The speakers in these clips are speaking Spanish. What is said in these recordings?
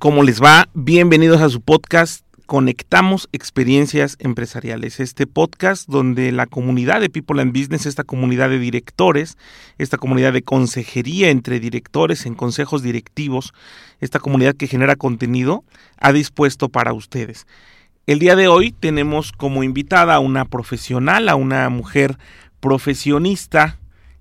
¿Cómo les va? Bienvenidos a su podcast Conectamos Experiencias Empresariales. Este podcast donde la comunidad de People and Business, esta comunidad de directores, esta comunidad de consejería entre directores en consejos directivos, esta comunidad que genera contenido, ha dispuesto para ustedes. El día de hoy tenemos como invitada a una profesional, a una mujer profesionista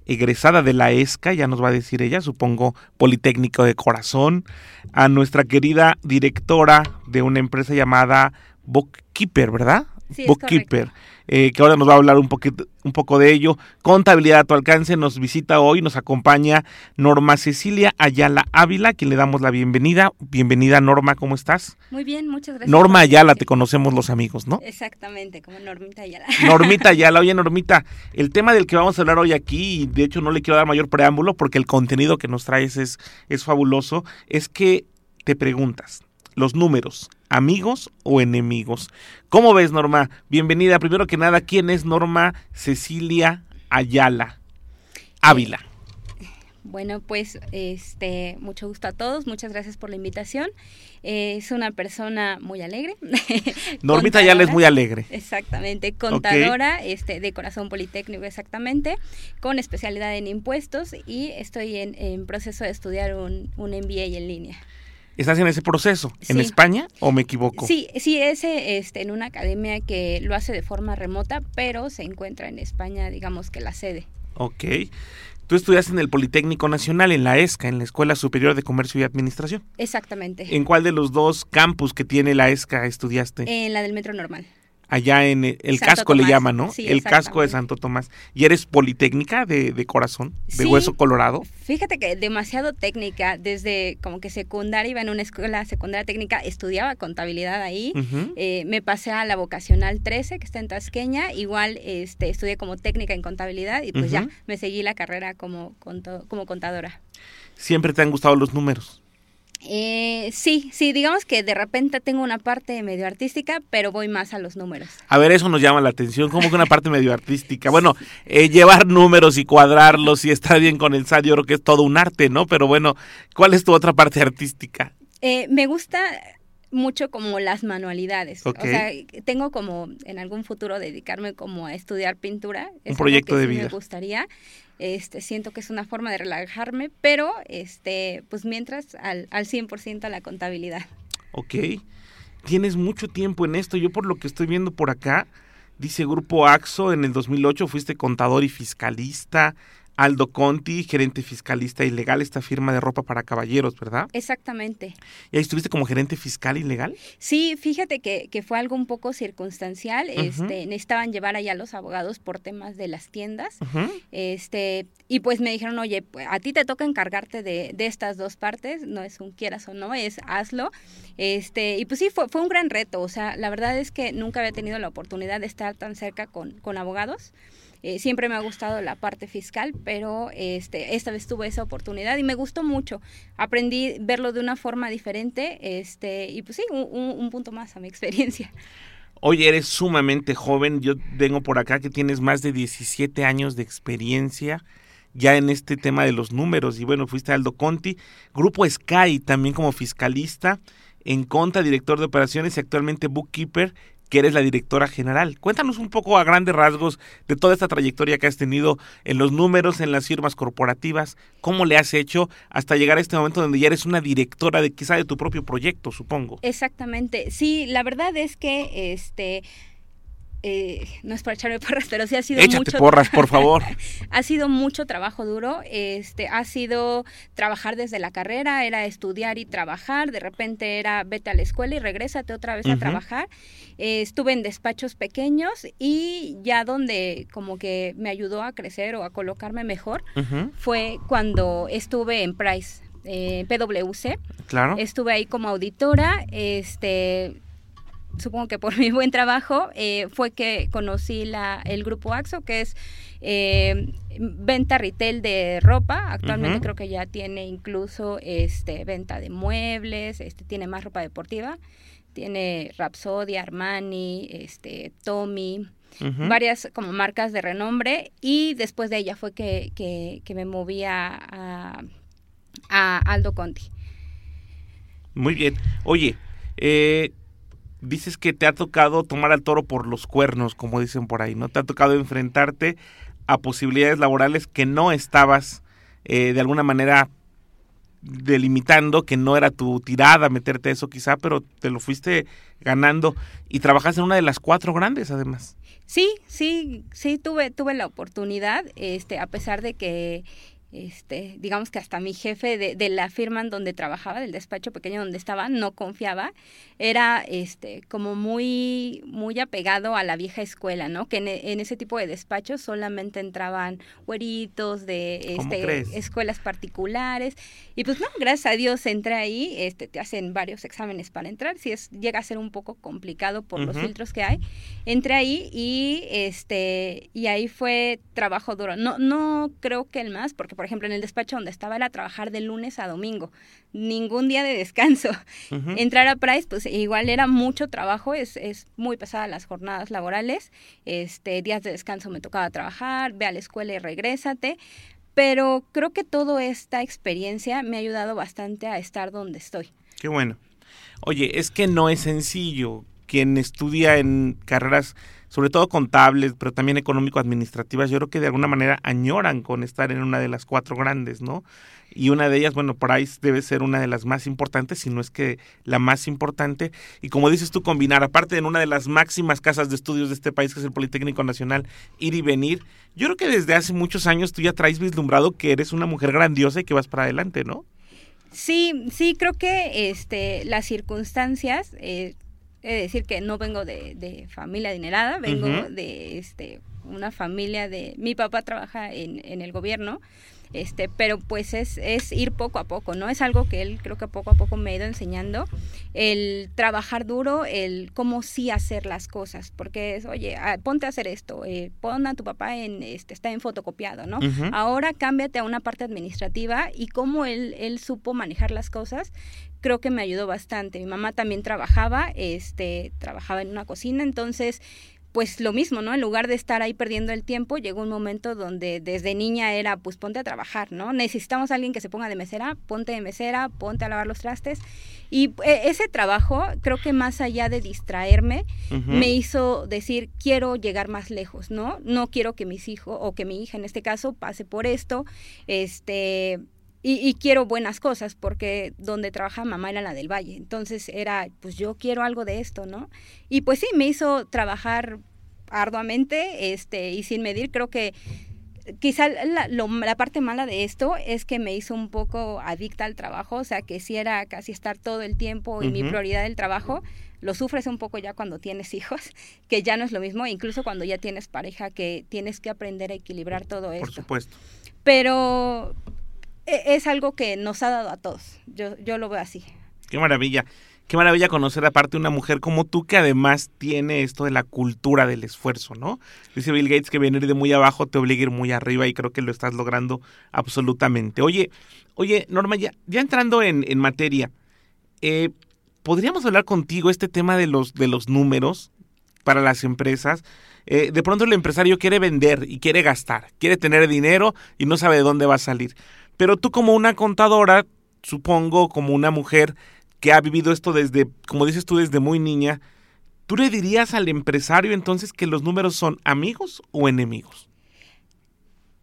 egresada de la ESCA, ya nos va a decir ella, supongo Politécnico de Corazón, a nuestra querida directora de una empresa llamada Bookkeeper, ¿verdad? Bookkeeper, eh, que ahora nos va a hablar un, poquito, un poco de ello. Contabilidad a tu alcance nos visita hoy, nos acompaña Norma Cecilia Ayala Ávila, quien le damos la bienvenida. Bienvenida Norma, ¿cómo estás? Muy bien, muchas gracias. Norma Ayala, te conocemos los amigos, ¿no? Exactamente, como Normita Ayala. Normita Ayala, oye Normita, el tema del que vamos a hablar hoy aquí, y de hecho no le quiero dar mayor preámbulo porque el contenido que nos traes es, es fabuloso, es que te preguntas, los números, amigos o enemigos. ¿Cómo ves, Norma? Bienvenida. Primero que nada, ¿quién es Norma Cecilia Ayala Ávila? Bueno, pues este, mucho gusto a todos, muchas gracias por la invitación. Eh, es una persona muy alegre. Normita Ayala es muy alegre. Exactamente, contadora este, de corazón politécnico exactamente, con especialidad en impuestos y estoy en, en proceso de estudiar un, un MBA en línea. ¿Estás en ese proceso? ¿En Sí. España o me equivoco? Sí, sí, es este, en una academia que lo hace de forma remota, pero se encuentra en España, digamos que la sede. Ok. Tú estudiaste en el Politécnico Nacional, en la ESCA, en la Escuela Superior de Comercio y Administración. Exactamente. ¿En cuál de los dos campus que tiene la ESCA estudiaste? En la del metro normal. Allá en el, casco le llaman, ¿no? Sí, el casco de. Santo Tomás. ¿Y eres politécnica de, de corazón? ¿De Sí. hueso colorado? Fíjate que demasiado técnica, desde como que secundaria iba en una escuela secundaria técnica, estudiaba contabilidad ahí. Eh, me pasé a la vocacional 13, que está en Tasqueña. Igual este, estudié como técnica en contabilidad y pues ya me seguí la carrera como, como contadora. Siempre te han gustado los números. Eh, sí, sí, digamos que de repente tengo una parte medio artística, pero voy más a los números. A ver, eso nos llama la atención, como que una parte medio artística. Bueno, eh, llevar números y cuadrarlos y estar bien con el SAT, yo creo que es todo un arte, ¿no? Pero bueno, ¿cuál es tu otra parte artística? Eh, me gusta mucho como las manualidades. Ok. O sea, tengo como en algún futuro dedicarme como a estudiar pintura. Es algo proyecto de sí vida. Me gustaría. Este, siento que es una forma de relajarme, pero este, pues mientras al, al 100% a la contabilidad. Ok. Tienes mucho tiempo en esto. Yo por lo que estoy viendo por acá, dice Grupo AXO, en el 2008 fuiste contador y fiscalista. Aldo Conti, gerente fiscalista y legal, esta firma de ropa para caballeros, ¿verdad? Exactamente. ¿Y ahí estuviste como gerente fiscal y legal? Sí, fíjate que, que fue algo un poco circunstancial. Este, necesitaban llevar allá a los abogados por temas de las tiendas. Este, y pues me dijeron, oye, pues, a ti te toca encargarte de, de estas dos partes, no es un quieras o no, es hazlo. Este, y pues sí, fue, fue un gran reto. O sea, la verdad es que nunca había tenido la oportunidad de estar tan cerca con, con abogados. Eh, siempre me ha gustado la parte fiscal, pero este, esta vez tuve esa oportunidad y me gustó mucho. Aprendí verlo de una forma diferente, este, y pues sí, un, un- un punto más a mi experiencia. Oye, eres sumamente joven. Yo tengo por acá que tienes más de 17 años de experiencia ya en este tema de los números. Y bueno, fuiste Aldo Conti, Grupo Sky también como fiscalista, en Conta, director de operaciones y actualmente bookkeeper, que eres la directora general. Cuéntanos un poco a grandes rasgos de toda esta trayectoria que has tenido en los números, en las firmas corporativas, cómo le has hecho hasta llegar a este momento donde ya eres una directora de quizá de tu propio proyecto, supongo. Exactamente. Sí, la verdad es que este eh, no es para echarme porras, pero sí ha sido Échate mucho porras, por favor. ha sido mucho trabajo duro, este, ha sido trabajar desde la carrera, era estudiar y trabajar, de repente era vete a la escuela y regrésate otra vez a trabajar. Eh, estuve en despachos pequeños y ya donde como que me ayudó a crecer o a colocarme mejor fue cuando estuve en Price. eh, PwC. Claro. Estuve ahí como auditora, este supongo que por mi buen trabajo, eh, fue que conocí la, el grupo AXO, que es eh, venta retail de ropa. Actualmente creo que ya tiene incluso este, venta de muebles, este, tiene más ropa deportiva. Tiene Rhapsody, Armani, este, Tommy, varias como marcas de renombre. Y después de ella fue que, que, me moví a, a, Aldo Conti. Muy bien. Oye, eh, dices que te ha tocado tomar al toro por los cuernos, como dicen por ahí, ¿no? Te ha tocado enfrentarte a posibilidades laborales que no estabas eh, de alguna manera delimitando, que no era tu tirada meterte eso quizá, pero te lo fuiste ganando y trabajas en una de las cuatro grandes además. Sí, sí, sí, tuve, tuve la oportunidad, este, a pesar de que este, digamos que hasta mi jefe de, de, la firma en donde trabajaba, del despacho pequeño donde estaba, no confiaba, era este, como muy, muy apegado a la vieja escuela, ¿no? Que en, ese tipo de despachos solamente entraban güeritos de este, escuelas particulares. Y pues no, gracias a Dios entré ahí, este, te hacen varios exámenes para entrar, si es, llega a ser un poco complicado por los filtros que hay. Entré ahí y este, y ahí fue trabajo duro. No, no creo que el más, porque por ejemplo, en el despacho donde estaba era trabajar de lunes a domingo, ningún día de descanso. Entrar a Price, pues igual era mucho trabajo, es, es muy pesada las jornadas laborales, este, días de descanso me tocaba trabajar, ve a la escuela y regrésate, pero creo que toda esta experiencia me ha ayudado bastante a estar donde estoy. Qué bueno. Oye, es que no es sencillo. Quien estudia en carreras sobre todo contables, pero también económico-administrativas, yo creo que de alguna manera añoran con estar en una de las cuatro grandes, ¿no? Y una de ellas, bueno, Price debe ser una de las más importantes, si no es que la más importante. Y como dices tú, combinar, aparte en una de las máximas casas de estudios de este país, que es el Politécnico Nacional, ir y venir. Yo creo que desde hace muchos años tú ya traes vislumbrado que eres una mujer grandiosa y que vas para adelante, ¿no? Sí, sí, creo que este, las circunstancias eh, He de decir que no vengo de, de familia adinerada, vengo de este, una familia de... Mi papá trabaja en, en el gobierno, este, pero pues es, es ir poco a poco, ¿no? Es algo que él creo que poco a poco me ha ido enseñando, el trabajar duro, el cómo sí hacer las cosas, porque es, oye, ah, ponte a hacer esto, eh, pon a tu papá en, este, está en fotocopiado, ¿no? Ahora cámbiate a una parte administrativa y cómo él, él supo manejar las cosas, creo que me ayudó bastante. Mi mamá también trabajaba, este, trabajaba en una cocina, entonces pues lo mismo, ¿no? En lugar de estar ahí perdiendo el tiempo, llegó un momento donde desde niña era, pues ponte a trabajar, ¿no? Necesitamos a alguien que se ponga de mesera, ponte de mesera, ponte a lavar los trastes. Y eh, ese trabajo, creo que más allá de distraerme, me hizo decir, quiero llegar más lejos, ¿no? No quiero que mis hijos, o que mi hija en este caso, pase por esto, este y, quiero buenas cosas porque donde trabaja mamá era la del Valle. Entonces era, pues yo quiero algo de esto, ¿no? Y pues sí, me hizo trabajar arduamente este, y sin medir. Creo que quizá la, la, parte mala de esto es que me hizo un poco adicta al trabajo, o sea, que si era casi estar todo el tiempo y mi prioridad el trabajo. Lo sufres un poco ya cuando tienes hijos, que ya no es lo mismo, incluso cuando ya tienes pareja, que tienes que aprender a equilibrar todo esto. Por supuesto. Pero es algo que nos ha dado a todos. Yo, yo lo veo así. Qué maravilla. Qué maravilla conocer aparte una mujer como tú que además tiene esto de la cultura del esfuerzo, ¿no? Dice Bill Gates que venir de muy abajo te obliga a ir muy arriba y creo que lo estás logrando absolutamente. Oye, oye, Norma, ya, ya entrando en, en materia, eh, ¿podríamos hablar contigo este tema de los, de los números para las empresas? Eh, de pronto el empresario quiere vender y quiere gastar, quiere tener dinero y no sabe de dónde va a salir. Pero tú como una contadora, supongo, como una mujer que ha vivido esto desde, como dices tú, desde muy niña, ¿tú le dirías al empresario entonces que los números son amigos o enemigos?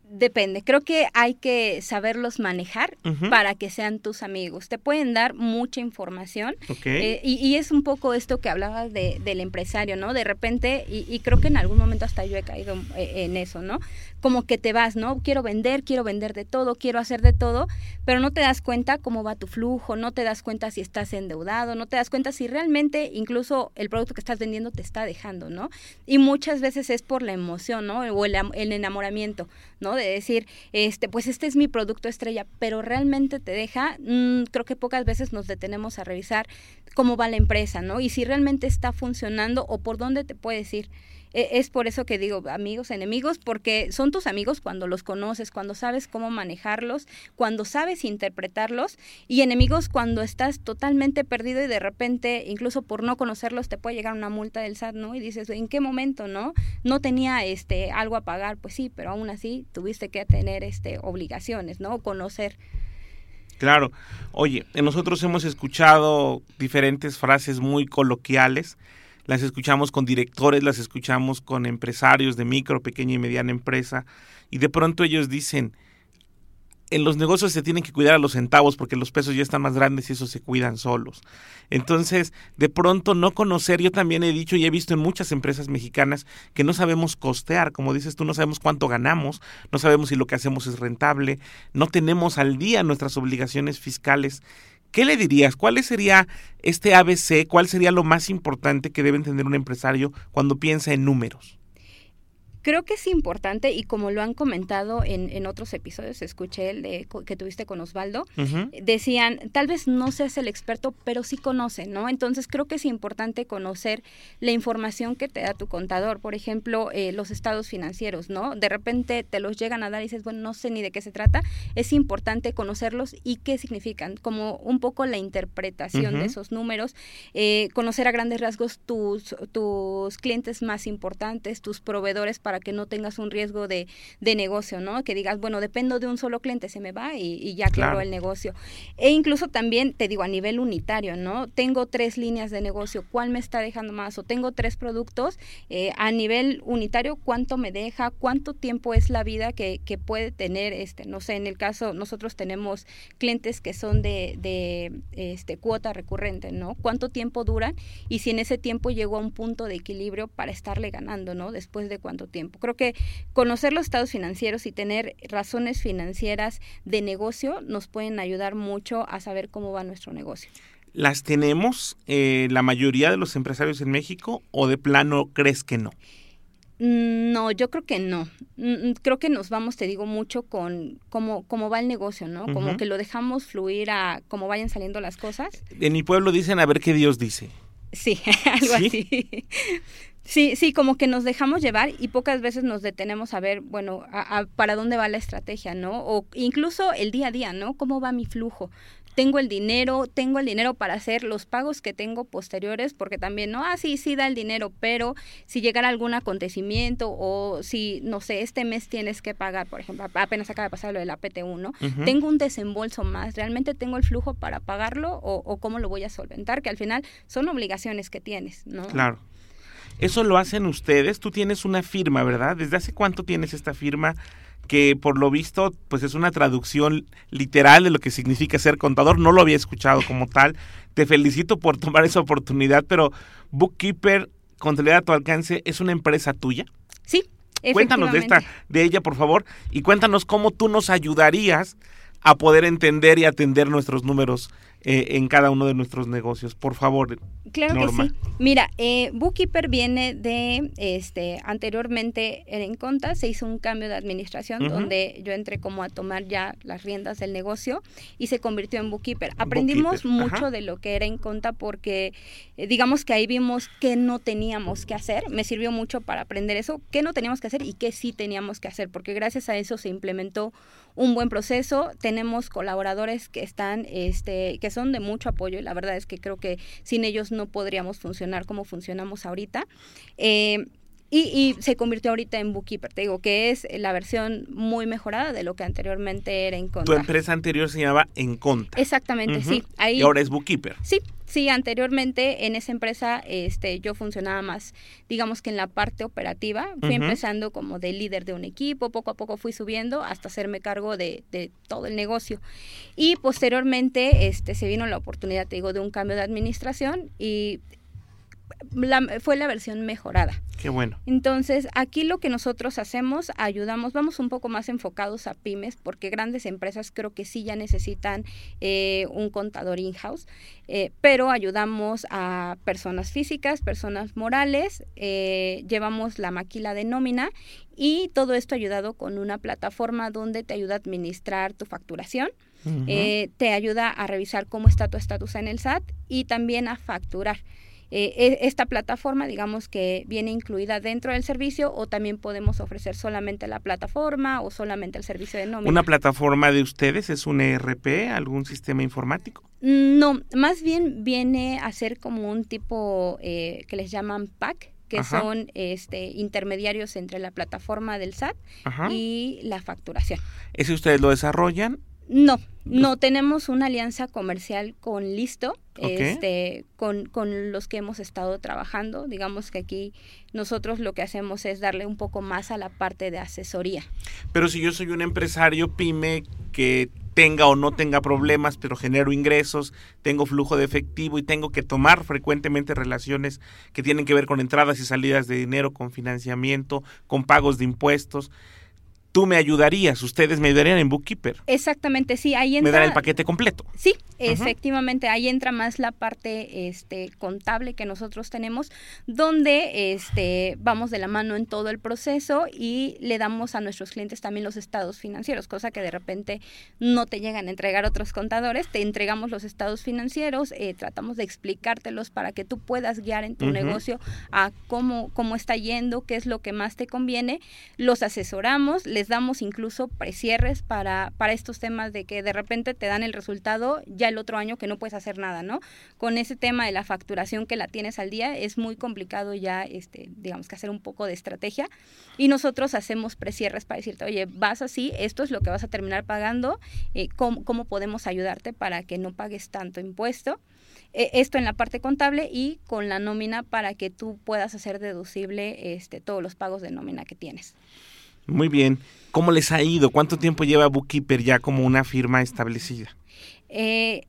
Depende, creo que hay que saberlos manejar para que sean tus amigos. Te pueden dar mucha información eh, y, es un poco esto que hablabas de, del empresario, ¿no? De repente, y, creo que en algún momento hasta yo he caído eh, en eso, ¿no? Como que te vas, ¿no? Quiero vender, quiero vender de todo, quiero hacer de todo, pero no te das cuenta cómo va tu flujo, no te das cuenta si estás endeudado, no te das cuenta si realmente incluso el producto que estás vendiendo te está dejando, ¿no? Y muchas veces es por la emoción, ¿no? O el, el enamoramiento, ¿no? De decir, este, pues este es mi producto estrella, pero realmente te deja, mm, creo que pocas veces nos detenemos a revisar cómo va la empresa, ¿no? Y si realmente está funcionando o por dónde te puedes ir. E, es por eso que digo amigos, enemigos, porque son tus amigos cuando los conoces, cuando sabes cómo manejarlos, cuando sabes interpretarlos, y enemigos cuando estás totalmente perdido y de repente, incluso por no conocerlos, te puede llegar una multa del SAT, ¿no? Y dices, ¿en qué momento, no? No tenía este algo a pagar, pues sí, pero aún así tuviste que tener este obligaciones, ¿no? Conocer. Claro. Oye, nosotros hemos escuchado diferentes frases muy coloquiales las escuchamos con directores, las escuchamos con empresarios de micro, pequeña y mediana empresa, y de pronto ellos dicen, en los negocios se tienen que cuidar a los centavos porque los pesos ya están más grandes y eso se cuidan solos. Entonces, de pronto no conocer, yo también he dicho y he visto en muchas empresas mexicanas que no sabemos costear, como dices tú, no sabemos cuánto ganamos, no sabemos si lo que hacemos es rentable, no tenemos al día nuestras obligaciones fiscales ¿Qué le dirías? ¿Cuál sería este ABC? ¿Cuál sería lo más importante que debe entender un empresario cuando piensa en números? Creo que es importante y como lo han comentado en, en otros episodios, escuché el de, que tuviste con Osvaldo, decían, tal vez no seas el experto, pero sí conoce, ¿no? Entonces creo que es importante conocer la información que te da tu contador, por ejemplo, eh, los estados financieros, ¿no? De repente te los llegan a dar y dices, bueno, no sé ni de qué se trata, es importante conocerlos y qué significan, como un poco la interpretación de esos números, eh, conocer a grandes rasgos tus, tus clientes más importantes, tus proveedores para que no tengas un riesgo de, de negocio, ¿no? Que digas, bueno, dependo de un solo cliente, se me va y, ya claro el negocio. E incluso también, te digo, a nivel unitario, ¿no? Tengo tres líneas de negocio, ¿cuál me está dejando más? O tengo tres productos, eh, a nivel unitario, ¿cuánto me deja? ¿Cuánto tiempo es la vida que, que puede tener, este, no sé, en el caso, nosotros tenemos clientes que son de, de este, cuota recurrente, ¿no? ¿Cuánto tiempo duran? Y si en ese tiempo llegó a un punto de equilibrio para estarle ganando, ¿no? Después de cuánto tiempo. Creo que conocer los estados financieros y tener razones financieras de negocio nos pueden ayudar mucho a saber cómo va nuestro negocio. ¿Las tenemos eh, la mayoría de los empresarios en México o de plano crees que no? Mm, no, yo creo que no. Mm, mm, creo que nos vamos, te digo, mucho con cómo, cómo va el negocio, ¿no? Como que lo dejamos fluir a cómo vayan saliendo las cosas. En mi pueblo dicen a ver qué Dios dice. Sí, algo así. Sí, sí, como que nos dejamos llevar y pocas veces nos detenemos a ver, bueno, para dónde va la estrategia, ¿no? O incluso el día a día, ¿no? ¿Cómo va mi flujo? Tengo el dinero, tengo el dinero para hacer los pagos que tengo posteriores, porque también, no, ah, sí, sí da el dinero, pero si llegara algún acontecimiento o si, no sé, este mes tienes que pagar, por ejemplo, apenas acaba de pasar lo de la PT1, ¿no? Tengo un desembolso más, ¿realmente tengo el flujo para pagarlo o, o cómo lo voy a solventar? Que al final son obligaciones que tienes, ¿no? Claro. Eso lo hacen ustedes. Tú tienes una firma, ¿verdad? ¿Desde hace cuánto tienes esta firma? que por lo visto pues es una traducción literal de lo que significa ser contador. No lo había escuchado como tal. Te felicito por tomar esa oportunidad, pero Bookkeeper, Contabilidad a tu alcance, ¿es una empresa tuya? Sí. Cuéntanos de esta, de ella, por favor, y cuéntanos cómo tú nos ayudarías a poder entender y atender nuestros números eh, en cada uno de nuestros negocios. Por favor. Claro que sí. Mira, eh, Bookkeeper viene de, este, anteriormente en Conta se hizo un cambio de administración donde yo entré como a tomar ya las riendas del negocio y se convirtió en Bookkeeper. Aprendimos mucho de lo que era en Conta porque eh, digamos que ahí vimos qué no teníamos que hacer. Me sirvió mucho para aprender eso, qué no teníamos que hacer y qué sí teníamos que hacer, porque gracias a eso se implementó un buen proceso. Tenemos colaboradores que están, este, que son de mucho apoyo y la verdad es que creo que sin ellos no podríamos funcionar como funcionamos ahorita. Eh, y, se convirtió ahorita en Bookkeeper, te digo que es la versión muy mejorada de lo que anteriormente era Enconta. Tu empresa anterior se llamaba Enconta. Exactamente, sí. Ahí, y ahora es Bookkeeper. Sí, sí, anteriormente en esa empresa este, yo funcionaba más, digamos que en la parte operativa. Fui empezando como de líder de un equipo, poco a poco fui subiendo hasta hacerme cargo de, de todo el negocio. Y posteriormente este, se vino la oportunidad, te digo, de un cambio de administración y fue la versión mejorada. Qué bueno. Entonces, aquí lo que nosotros hacemos, ayudamos, vamos un poco más enfocados a pymes, porque grandes empresas creo que sí ya necesitan eh, un contador in-house, eh, pero ayudamos a personas físicas, personas morales, eh, llevamos la maquila de nómina y todo esto ayudado con una plataforma donde te ayuda a administrar tu facturación. te ayuda a revisar cómo está tu estatus en el SAT y también a facturar. Eh, e, esta plataforma, digamos que viene incluida dentro del servicio o también podemos ofrecer solamente la plataforma o solamente el servicio de nómina. ¿Una plataforma de ustedes es un ERP, algún sistema informático? Mm, no, más bien viene a ser como un tipo eh, que les llaman PAC, que son este, intermediarios entre la plataforma del SAT y la facturación. ¿Ese ustedes lo desarrollan? No, no, tenemos una alianza comercial con Listo, este, con, con, los que hemos estado trabajando. Digamos que aquí nosotros lo que hacemos es darle un poco más a la parte de asesoría. Pero si yo soy un empresario pyme que tenga o no tenga problemas, pero genero ingresos, tengo flujo de efectivo y tengo que tomar frecuentemente relaciones que tienen que ver con entradas y salidas de dinero, con financiamiento, con pagos de impuestos tú me ayudarías, ustedes me ayudarían en Bookkeeper. Exactamente, sí, ahí entra. Me dan el paquete completo. Sí, efectivamente, ahí entra más la parte este, contable que nosotros tenemos, donde este, vamos de la mano en todo el proceso y le damos a nuestros clientes también los estados financieros, cosa que de repente no te llegan a entregar otros contadores, te entregamos los estados financieros, eh, tratamos de explicártelos para que tú puedas guiar en tu negocio a cómo, cómo está yendo, qué es lo que más te conviene, los asesoramos, les damos incluso precierres para, para estos temas de que de repente te dan el resultado ya el otro año que no puedes hacer nada, ¿no? Con ese tema de la facturación que la tienes al día es muy complicado ya, este, digamos que hacer un poco de estrategia y nosotros hacemos precierres para decirte, oye, vas así, esto es lo que vas a terminar pagando, eh, ¿cómo, ¿cómo podemos ayudarte para que no pagues tanto impuesto? E, esto en la parte contable y con la nómina para que tú puedas hacer deducible este, todos los pagos de nómina que tienes. Muy bien. ¿Cómo les ha ido? ¿Cuánto tiempo lleva Bookkeeper ya como una firma establecida? Eh,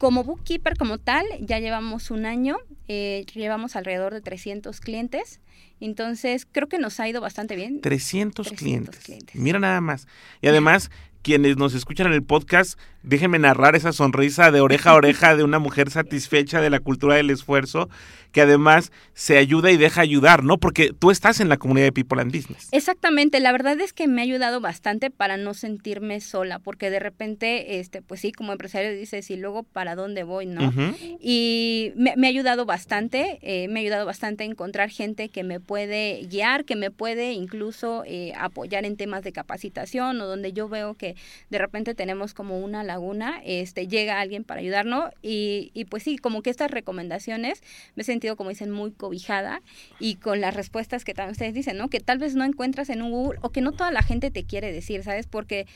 como Bookkeeper como tal, ya llevamos un año, eh, llevamos alrededor de 300 clientes, entonces creo que nos ha ido bastante bien. 300, clientes. clientes. Mira nada más. Y además, quienes nos escuchan en el podcast, déjenme narrar esa sonrisa de oreja a oreja de una mujer satisfecha de la cultura del esfuerzo, que además se ayuda y deja ayudar, ¿no? Porque tú estás en la comunidad de People and Business. Exactamente, la verdad es que me ha ayudado bastante para no sentirme sola, porque de repente, este, pues sí, como empresario dices, y luego para dónde voy, ¿no? Y me, ha ayudado bastante, eh, me ha ayudado bastante a encontrar gente que me puede guiar, que me puede incluso eh, apoyar en temas de capacitación o donde yo veo que de repente tenemos como una laguna, este, llega alguien para ayudarnos y, y pues sí, como que estas recomendaciones me he sentido, como dicen, muy cobijada y con las respuestas que también ustedes dicen, ¿no? Que tal vez no encuentras en un Google o que no toda la gente te quiere decir, ¿sabes? Porque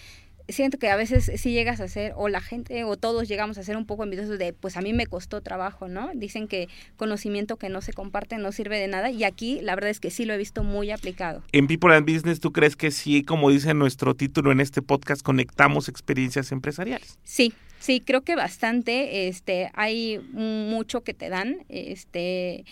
siento que a veces sí llegas a ser, o la gente, o todos llegamos a ser un poco envidiosos de, pues a mí me costó trabajo, ¿no? Dicen que conocimiento que no se comparte no sirve de nada, y aquí la verdad es que sí lo he visto muy aplicado. En People and Business, ¿tú crees que sí, como dice nuestro título en este podcast, conectamos experiencias empresariales? Sí, sí, creo que bastante, este, hay mucho que te dan, este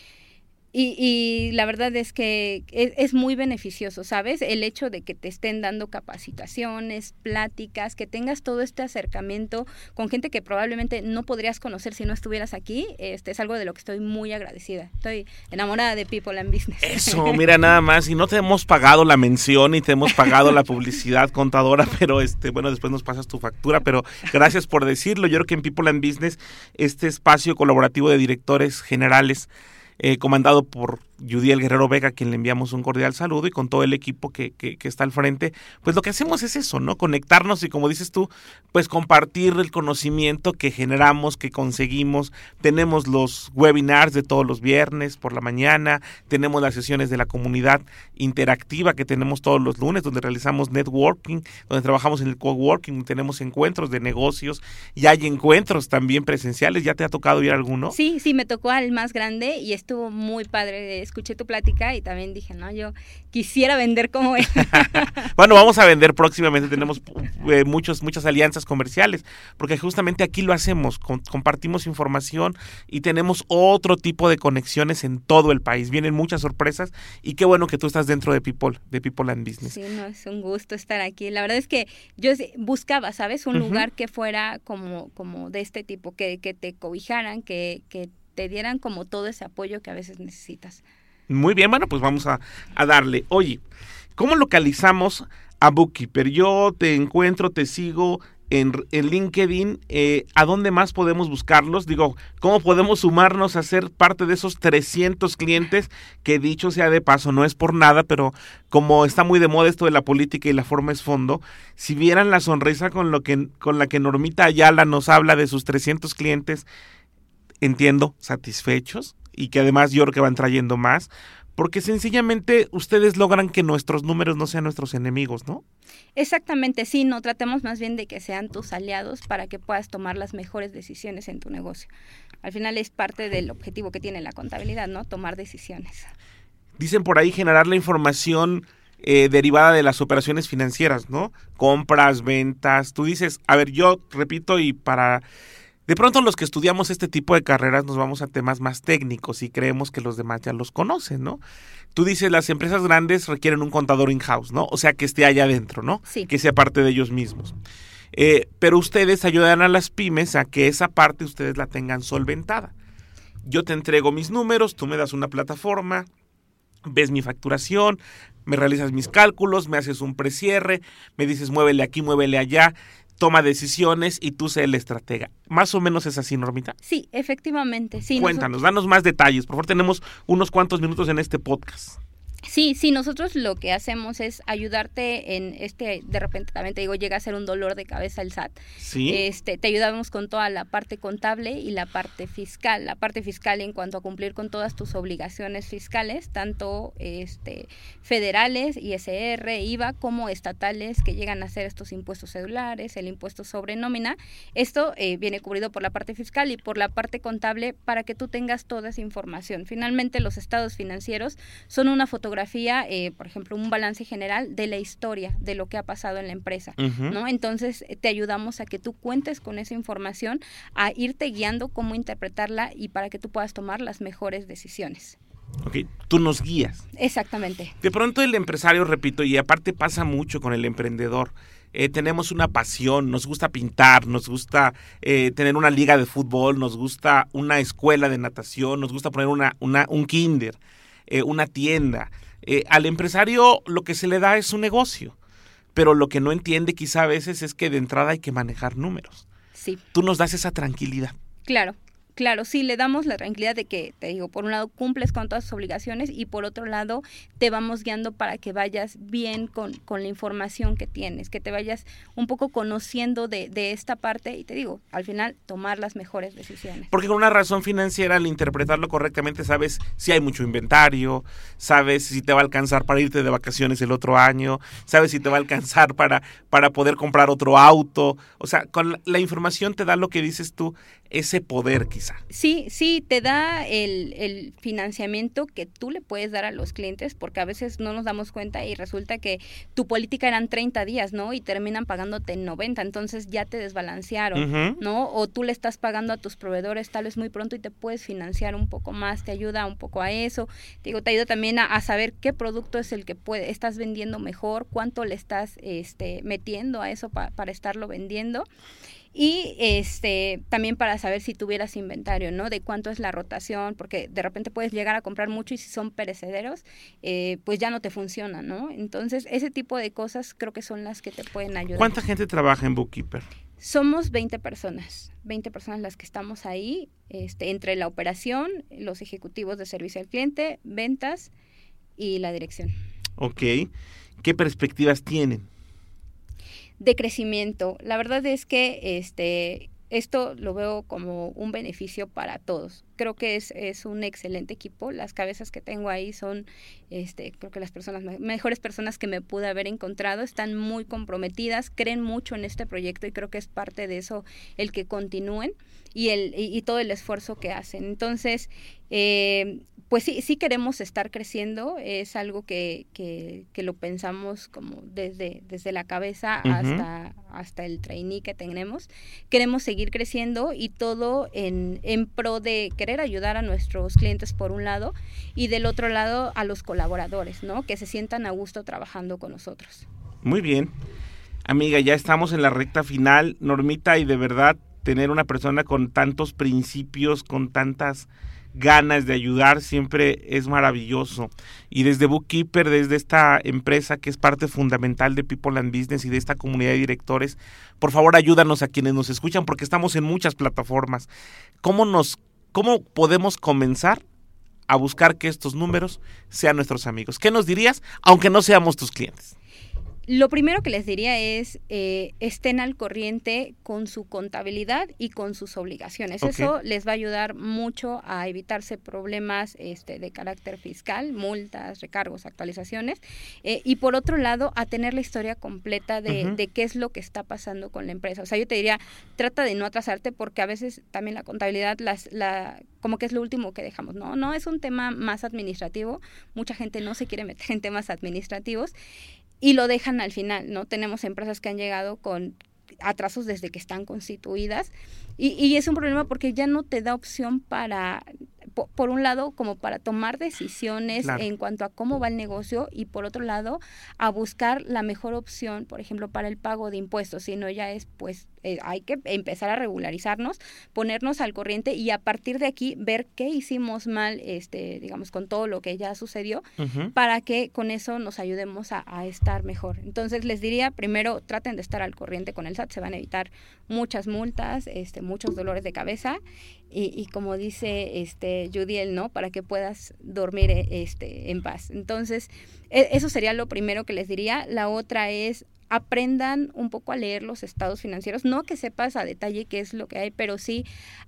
y, y, la verdad es que es, muy beneficioso, ¿sabes? El hecho de que te estén dando capacitaciones, pláticas, que tengas todo este acercamiento con gente que probablemente no podrías conocer si no estuvieras aquí, este es algo de lo que estoy muy agradecida. Estoy enamorada de People and Business. Eso, mira nada más, y no te hemos pagado la mención y te hemos pagado la publicidad contadora, pero este, bueno, después nos pasas tu factura, pero gracias por decirlo. Yo creo que en People and Business, este espacio colaborativo de directores generales, eh, comandado por Judiel Guerrero Vega, quien le enviamos un cordial saludo, y con todo el equipo que, que, está al frente, pues lo que hacemos es eso, ¿no? Conectarnos y como dices tú, pues compartir el conocimiento que generamos, que conseguimos. Tenemos los webinars de todos los viernes por la mañana, tenemos las sesiones de la comunidad interactiva que tenemos todos los lunes, donde realizamos networking, donde trabajamos en el coworking, tenemos encuentros de negocios y hay encuentros también presenciales. ¿Ya te ha tocado ir a alguno? Sí, sí, me tocó al más grande y estuvo muy padre escuché tu plática y también dije, no, yo quisiera vender como él. bueno, vamos a vender próximamente, tenemos eh, muchos, muchas alianzas comerciales, porque justamente aquí lo hacemos, compartimos información y tenemos otro tipo de conexiones en todo el país. Vienen muchas sorpresas y qué bueno que tú estás dentro de People, de People and Business. Sí, no, es un gusto estar aquí. La verdad es que yo buscaba, ¿sabes? Un lugar que fuera como, como de este tipo, que, que te cobijaran, que, que te dieran como todo ese apoyo que a veces necesitas. Muy bien, bueno, pues vamos a, darle. Oye, ¿cómo localizamos a Bookkeeper? Yo te encuentro, te sigo en, en LinkedIn. Eh, ¿A dónde más podemos buscarlos? Digo, ¿cómo podemos sumarnos a ser parte de esos 300 clientes? Que dicho sea de paso, no es por nada, pero como está muy de moda esto de la política y la forma es fondo, si vieran la sonrisa con, lo que, con la que Normita Ayala nos habla de sus 300 clientes, entiendo, satisfechos y que además yo creo que van trayendo más, porque sencillamente ustedes logran que nuestros números no sean nuestros enemigos, ¿no? Exactamente, sí, no tratemos más bien de que sean tus aliados para que puedas tomar las mejores decisiones en tu negocio. Al final es parte del objetivo que tiene la contabilidad, ¿no? Tomar decisiones. Dicen por ahí generar la información eh, derivada de las operaciones financieras, ¿no? Compras, ventas. Tú dices, a ver, yo repito y para de pronto los que estudiamos este tipo de carreras nos vamos a temas más técnicos y creemos que los demás ya los conocen, ¿no? Tú dices, las empresas grandes requieren un contador in-house, ¿no? O sea, que esté allá adentro, ¿no? Sí. Que sea parte de ellos mismos. Eh, pero ustedes ayudan a las pymes a que esa parte ustedes la tengan solventada. Yo te entrego mis números, tú me das una plataforma, ves mi facturación, me realizas mis cálculos, me haces un precierre, me dices muévele aquí, muévele allá, toma decisiones y tú sé el estratega. Más o menos es así, Normita. Sí, efectivamente. Sí, Cuéntanos, danos más detalles. Por favor, tenemos unos cuantos minutos en este podcast. Sí, sí, nosotros lo que hacemos es ayudarte en este, de repente también te digo, llega a ser un dolor de cabeza el SAT. Sí. Este, te ayudamos con toda la parte contable y la parte fiscal. La parte fiscal en cuanto a cumplir con todas tus obligaciones fiscales, tanto este, federales, ISR, IVA, como estatales que llegan a ser estos impuestos celulares, el impuesto sobre nómina. Esto eh, viene cubrido por la parte fiscal y por la parte contable para que tú tengas toda esa información. Finalmente, los estados financieros son una fotografía eh, por ejemplo, un balance general de la historia de lo que ha pasado en la empresa, ¿no? Entonces, te ayudamos a que tú cuentes con esa información, a irte guiando cómo interpretarla y para que tú puedas tomar las mejores decisiones. Ok, tú nos guías. Exactamente. De pronto el empresario, repito, y aparte pasa mucho con el emprendedor, eh, tenemos una pasión, nos gusta pintar, nos gusta eh, tener una liga de fútbol, nos gusta una escuela de natación, nos gusta poner una, una, un kinder, una tienda. Eh, al empresario lo que se le da es un negocio, pero lo que no entiende quizá a veces es que de entrada hay que manejar números. Sí. Tú nos das esa tranquilidad. Claro. Claro, sí, le damos la tranquilidad de que, te digo, por un lado cumples con todas tus obligaciones y por otro lado te vamos guiando para que vayas bien con, con la información que tienes, que te vayas un poco conociendo de, de, esta parte y te digo, al final tomar las mejores decisiones. Porque con una razón financiera, al interpretarlo correctamente, sabes si hay mucho inventario, sabes si te va a alcanzar para irte de vacaciones el otro año, sabes si te va a alcanzar para, para poder comprar otro auto. O sea, con la, información te da lo que dices tú, ese poder quizá. Sí, sí, te da el, el, financiamiento que tú le puedes dar a los clientes porque a veces no nos damos cuenta y resulta que tu política eran 30 días, ¿no? Y terminan pagándote 90, entonces ya te desbalancearon, ¿no? O tú le estás pagando a tus proveedores tal vez muy pronto y te puedes financiar un poco más, te ayuda un poco a eso, te digo, te ayuda también a, saber qué producto es el que puede, estás vendiendo mejor, cuánto le estás este, metiendo a eso para estarlo vendiendo y este también para saber si tuvieras inventario, ¿no? De cuánto es la rotación, porque de repente puedes llegar a comprar mucho y si son perecederos, eh, pues ya no te funciona, ¿no? Entonces, ese tipo de cosas creo que son las que te pueden ayudar. ¿Cuánta gente trabaja en Bookkeeper? Somos 20 personas, 20 personas las que estamos ahí, este, entre la operación, los ejecutivos de servicio al cliente, ventas y la dirección. Ok. ¿Qué perspectivas tienen? De crecimiento. La verdad es que este, esto lo veo como un beneficio para todos. Creo que es, es, un excelente equipo. Las cabezas que tengo ahí son, este, creo que las personas mejores personas que me pude haber encontrado. Están muy comprometidas, creen mucho en este proyecto y creo que es parte de eso el que continúen y, el, y, todo el esfuerzo que hacen. Entonces, eh, pues sí, sí queremos estar creciendo, es algo que, que, que lo pensamos como desde, desde la cabeza hasta, hasta el trainee que tenemos. Queremos seguir creciendo y todo en, en pro de querer ayudar a nuestros clientes por un lado y del otro lado a los colaboradores, ¿no? Que se sientan a gusto trabajando con nosotros. Muy bien. Amiga, ya estamos en la recta final, Normita, y de verdad tener una persona con tantos principios, con tantas ganas de ayudar siempre es maravilloso. Y desde Bookkeeper, desde esta empresa que es parte fundamental de People and Business y de esta comunidad de directores, por favor ayúdanos a quienes nos escuchan porque estamos en muchas plataformas. ¿Cómo nos cómo podemos comenzar a buscar que estos números sean nuestros amigos? ¿Qué nos dirías aunque no seamos tus clientes? Lo primero que les diría es eh, estén al corriente con su contabilidad y con sus obligaciones. Eso les va a ayudar mucho a evitarse problemas este, de carácter fiscal, multas, recargos, actualizaciones. Eh, y por otro lado, a tener la historia completa de, de, qué es lo que está pasando con la empresa. O sea, yo te diría, trata de no atrasarte porque a veces también la contabilidad, las, la, como que es lo último que dejamos. No, no es un tema más administrativo. Mucha gente no se quiere meter en temas administrativos y lo dejan al final, ¿no? Tenemos empresas que han llegado con atrasos desde que están constituidas y, y es un problema porque ya no te da opción para por, un lado, como para tomar decisiones en cuanto a cómo va el negocio y por otro lado, a buscar la mejor opción, por ejemplo, para el pago de impuestos, si no ya es, pues, eh, hay que empezar a regularizarnos, ponernos al corriente y a partir de aquí ver qué hicimos mal, este, digamos, con todo lo que ya sucedió, para que con eso nos ayudemos a, a estar mejor. Entonces, les diría, primero, traten de estar al corriente con el SAT, se van a evitar muchas multas, este, muchos dolores de cabeza y, como dice este Judiel, ¿no? Para que puedas dormir eh, este, en paz. Entonces, e, eso sería lo primero que les diría. La otra es aprendan un poco a leer los estados financieros, no que sepas a detalle qué es lo que hay, pero sí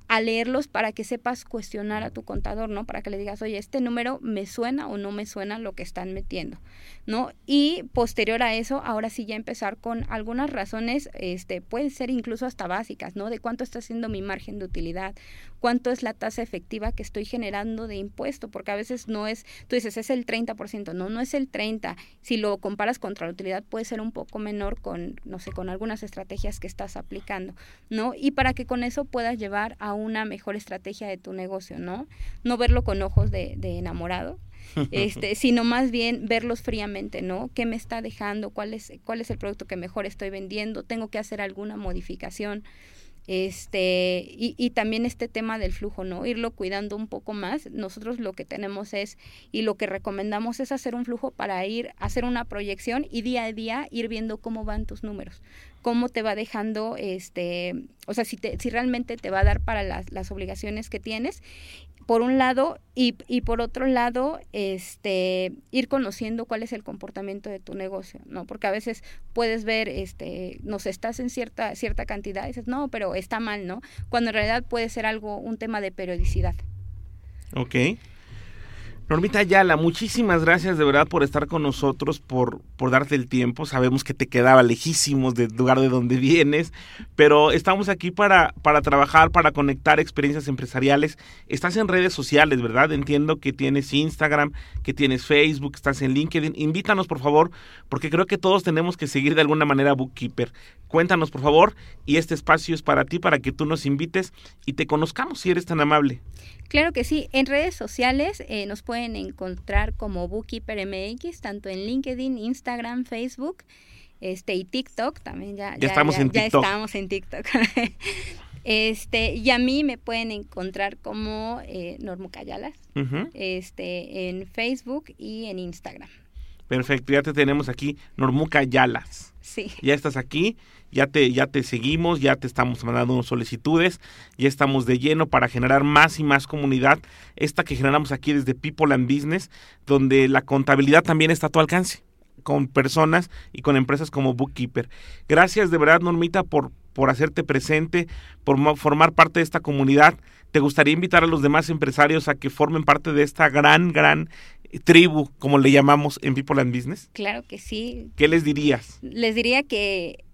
a leerlos para que sepas cuestionar a tu contador, ¿no? Para que le digas, oye, este número me suena o no me suena lo que están metiendo, ¿no? Y posterior a eso, ahora sí ya empezar con algunas razones, este, pueden ser incluso hasta básicas, ¿no? De cuánto está haciendo mi margen de utilidad, cuánto es la tasa efectiva que estoy generando de impuesto, porque a veces no es, tú dices, es el 30%, no, no es el 30%, si lo comparas contra la utilidad puede ser un poco menos con, no sé, con algunas estrategias que estás aplicando, ¿no? Y para que con eso puedas llevar a una mejor estrategia de tu negocio, ¿no? No verlo con ojos de, de enamorado, este, sino más bien verlos fríamente, ¿no? ¿Qué me está dejando? ¿Cuál es, cuál es el producto que mejor estoy vendiendo? ¿Tengo que hacer alguna modificación? Este y, y, también este tema del flujo no irlo cuidando un poco más. Nosotros lo que tenemos es y lo que recomendamos es hacer un flujo para ir hacer una proyección y día a día ir viendo cómo van tus números cómo te va dejando este o sea si te, si realmente te va a dar para las, las obligaciones que tienes por un lado y, y, por otro lado este ir conociendo cuál es el comportamiento de tu negocio no porque a veces puedes ver este nos estás en cierta cierta cantidad y dices no pero está mal no cuando en realidad puede ser algo un tema de periodicidad. Ok. Normita Ayala, muchísimas gracias de verdad por estar con nosotros, por, por darte el tiempo. Sabemos que te quedaba lejísimos del lugar de donde vienes, pero estamos aquí para, para trabajar, para conectar experiencias empresariales. Estás en redes sociales, ¿verdad? Entiendo que tienes Instagram, que tienes Facebook, estás en LinkedIn. Invítanos, por favor, porque creo que todos tenemos que seguir de alguna manera Bookkeeper. Cuéntanos, por favor, y este espacio es para ti, para que tú nos invites y te conozcamos si eres tan amable. Claro que sí. En redes sociales eh, nos pueden encontrar como Bookkeeper MX, tanto en LinkedIn, Instagram, Facebook este y TikTok también ya, ya, estamos en TikTok. Ya estamos en TikTok. este, y a mí me pueden encontrar como eh, Normucayalas, este, en Facebook y en Instagram. Perfecto, ya te tenemos aquí, Normuca Yalas. Sí. Ya estás aquí, ya te, ya te seguimos, ya te estamos mandando solicitudes, ya estamos de lleno para generar más y más comunidad, esta que generamos aquí desde People and Business, donde la contabilidad también está a tu alcance, con personas y con empresas como Bookkeeper. Gracias de verdad, Normita, por, por hacerte presente, por formar parte de esta comunidad. ¿Te gustaría invitar a los demás empresarios a que formen parte de esta gran, gran tribu, como le llamamos en People and Business? Claro que sí. ¿Qué les dirías? Les diría que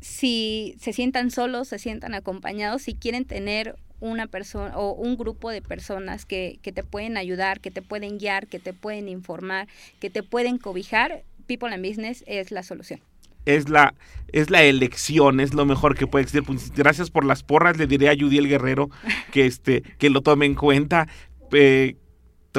si se sientan solos, se sientan acompañados, si quieren tener una persona o un grupo de personas que, que te pueden ayudar, que te pueden guiar, que te pueden informar, que te pueden cobijar, People and Business es la solución es la, es la elección, es lo mejor que puede existir. Pues, gracias por las porras, le diré a Judiel Guerrero que, este, que lo tome en cuenta. Eh,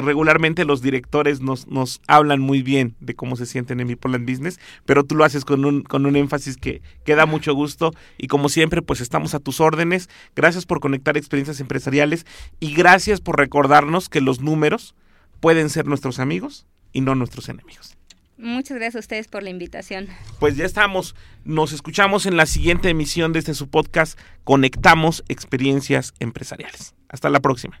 regularmente los directores nos, nos hablan muy bien de cómo se sienten en mi Poland Business, pero tú lo haces con un, con un énfasis que, que da mucho gusto y como siempre pues estamos a tus órdenes. Gracias por conectar experiencias empresariales y gracias por recordarnos que los números pueden ser nuestros amigos y no nuestros enemigos. Muchas gracias a ustedes por la invitación. Pues ya estamos. Nos escuchamos en la siguiente emisión de este su podcast Conectamos Experiencias Empresariales. Hasta la próxima.